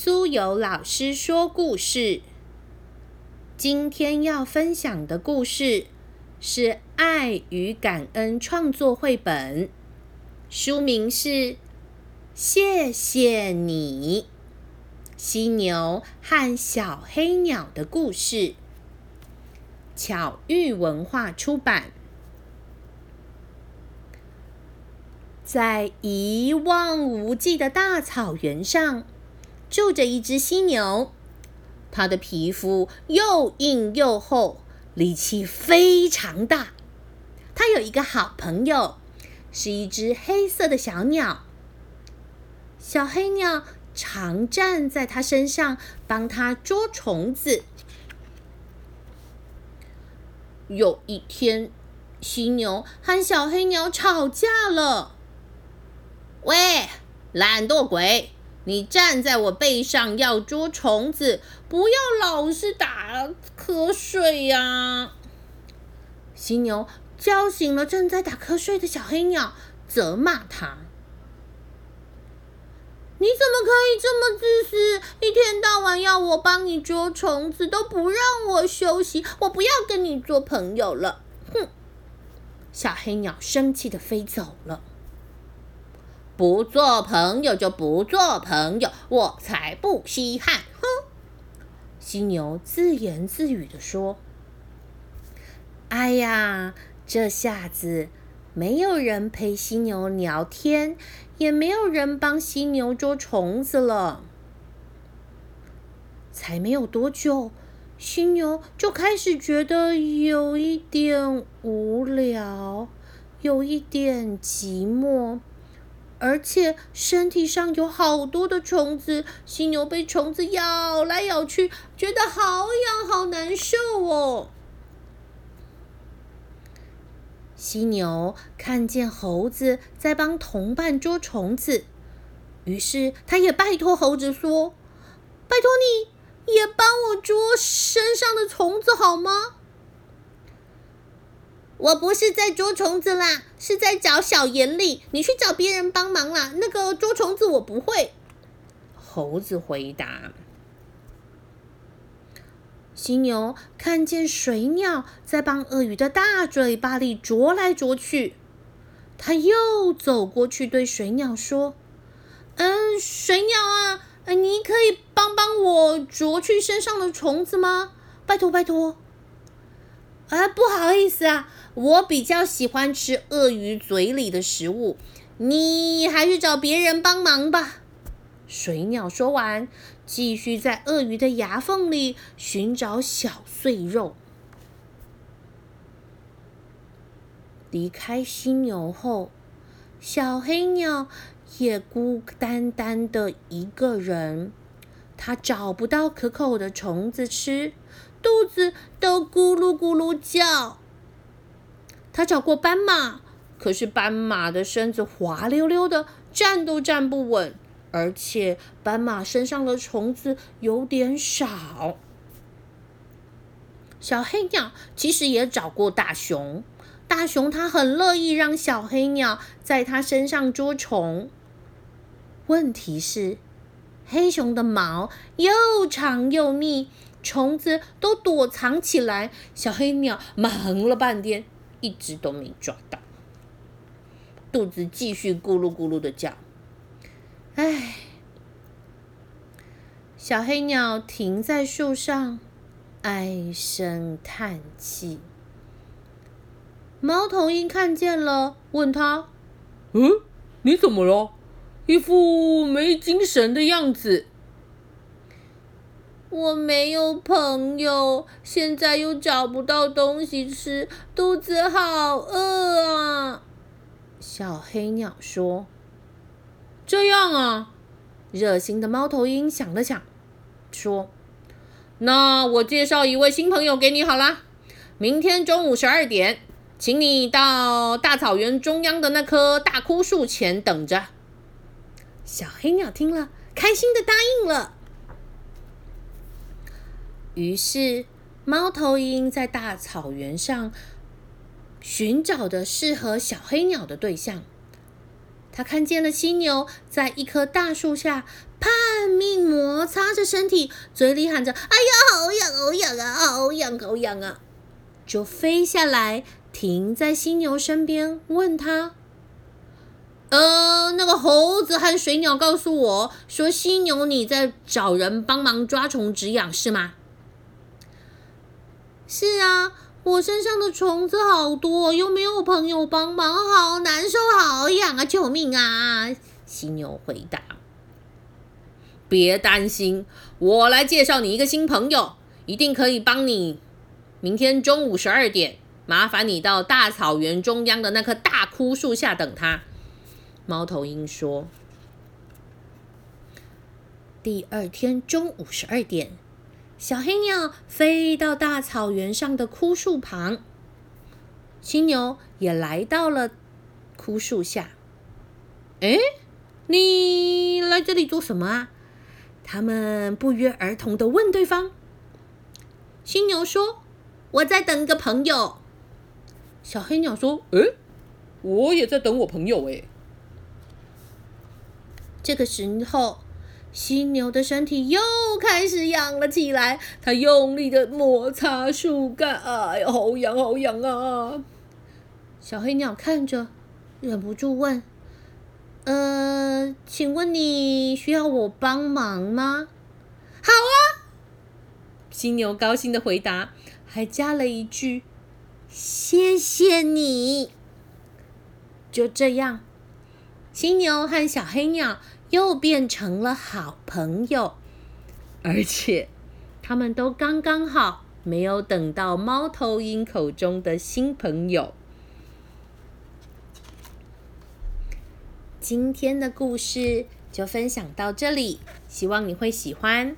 苏有老师说故事。今天要分享的故事是《爱与感恩》创作绘本，书名是《谢谢你》。犀牛和小黑鸟的故事，巧遇文化出版。在一望无际的大草原上。住着一只犀牛，它的皮肤又硬又厚，力气非常大。它有一个好朋友，是一只黑色的小鸟。小黑鸟常站在它身上，帮它捉虫子。有一天，犀牛和小黑鸟吵架了。喂，懒惰鬼！你站在我背上要捉虫子，不要老是打瞌睡呀！犀牛叫醒了正在打瞌睡的小黑鸟，责骂他：“你怎么可以这么自私？一天到晚要我帮你捉虫子，都不让我休息！我不要跟你做朋友了！”哼！小黑鸟生气的飞走了。不做朋友就不做朋友，我才不稀罕！哼！犀牛自言自语的说：“哎呀，这下子没有人陪犀牛聊天，也没有人帮犀牛捉虫子了。才没有多久，犀牛就开始觉得有一点无聊，有一点寂寞。”而且身体上有好多的虫子，犀牛被虫子咬来咬去，觉得好痒好难受哦。犀牛看见猴子在帮同伴捉虫子，于是他也拜托猴子说：“拜托你也帮我捉身上的虫子好吗？”我不是在捉虫子啦，是在找小眼里。你去找别人帮忙啦。那个捉虫子我不会。猴子回答。犀牛看见水鸟在帮鳄鱼的大嘴巴里啄来啄去，他又走过去对水鸟说：“嗯，水鸟啊，你可以帮帮我啄去身上的虫子吗？拜托，拜托。”啊，不好意思啊，我比较喜欢吃鳄鱼嘴里的食物，你还是找别人帮忙吧。水鸟说完，继续在鳄鱼的牙缝里寻找小碎肉。离开犀牛后，小黑鸟也孤单单的一个人，它找不到可口的虫子吃。肚子都咕噜咕噜叫。他找过斑马，可是斑马的身子滑溜溜的，站都站不稳，而且斑马身上的虫子有点少。小黑鸟其实也找过大熊，大熊它很乐意让小黑鸟在它身上捉虫。问题是，黑熊的毛又长又密。虫子都躲藏起来，小黑鸟忙了半天，一直都没抓到。肚子继续咕噜咕噜的叫。唉，小黑鸟停在树上，唉声叹气。猫头鹰看见了，问他：“嗯，你怎么了？一副没精神的样子。”我没有朋友，现在又找不到东西吃，肚子好饿啊！小黑鸟说：“这样啊。”热心的猫头鹰想了想，说：“那我介绍一位新朋友给你好啦。明天中午十二点，请你到大草原中央的那棵大枯树前等着。”小黑鸟听了，开心的答应了。于是，猫头鹰在大草原上寻找的适合小黑鸟的对象。他看见了犀牛在一棵大树下，拼命摩擦着身体，嘴里喊着：“哎呀，好痒，好痒啊，好痒，好痒啊！”就飞下来，停在犀牛身边，问他：“呃，那个猴子和水鸟告诉我说，犀牛你在找人帮忙抓虫止痒，是吗？”“是啊，我身上的虫子好多，又没有朋友帮忙，好难受，好痒啊！救命啊！”犀牛回答：“别担心，我来介绍你一个新朋友，一定可以帮你。”明天中午十二点，麻烦你到大草原中央的那棵大枯树下等他。猫头鹰说。第二天中午十二点，小黑鸟飞到大草原上的枯树旁，犀牛也来到了枯树下。哎，你来这里做什么啊？他们不约而同的问对方。犀牛说。我在等一个朋友。小黑鸟说：“诶，我也在等我朋友。”诶。这个时候，犀牛的身体又开始痒了起来。它用力的摩擦树干，哎呀，好痒，好痒啊！小黑鸟看着，忍不住问：“呃，请问你需要我帮忙吗？”“好啊！”犀牛高兴的回答。还加了一句：“谢谢你。”就这样，犀牛和小黑鸟又变成了好朋友，而且他们都刚刚好没有等到猫头鹰口中的新朋友。今天的故事就分享到这里，希望你会喜欢。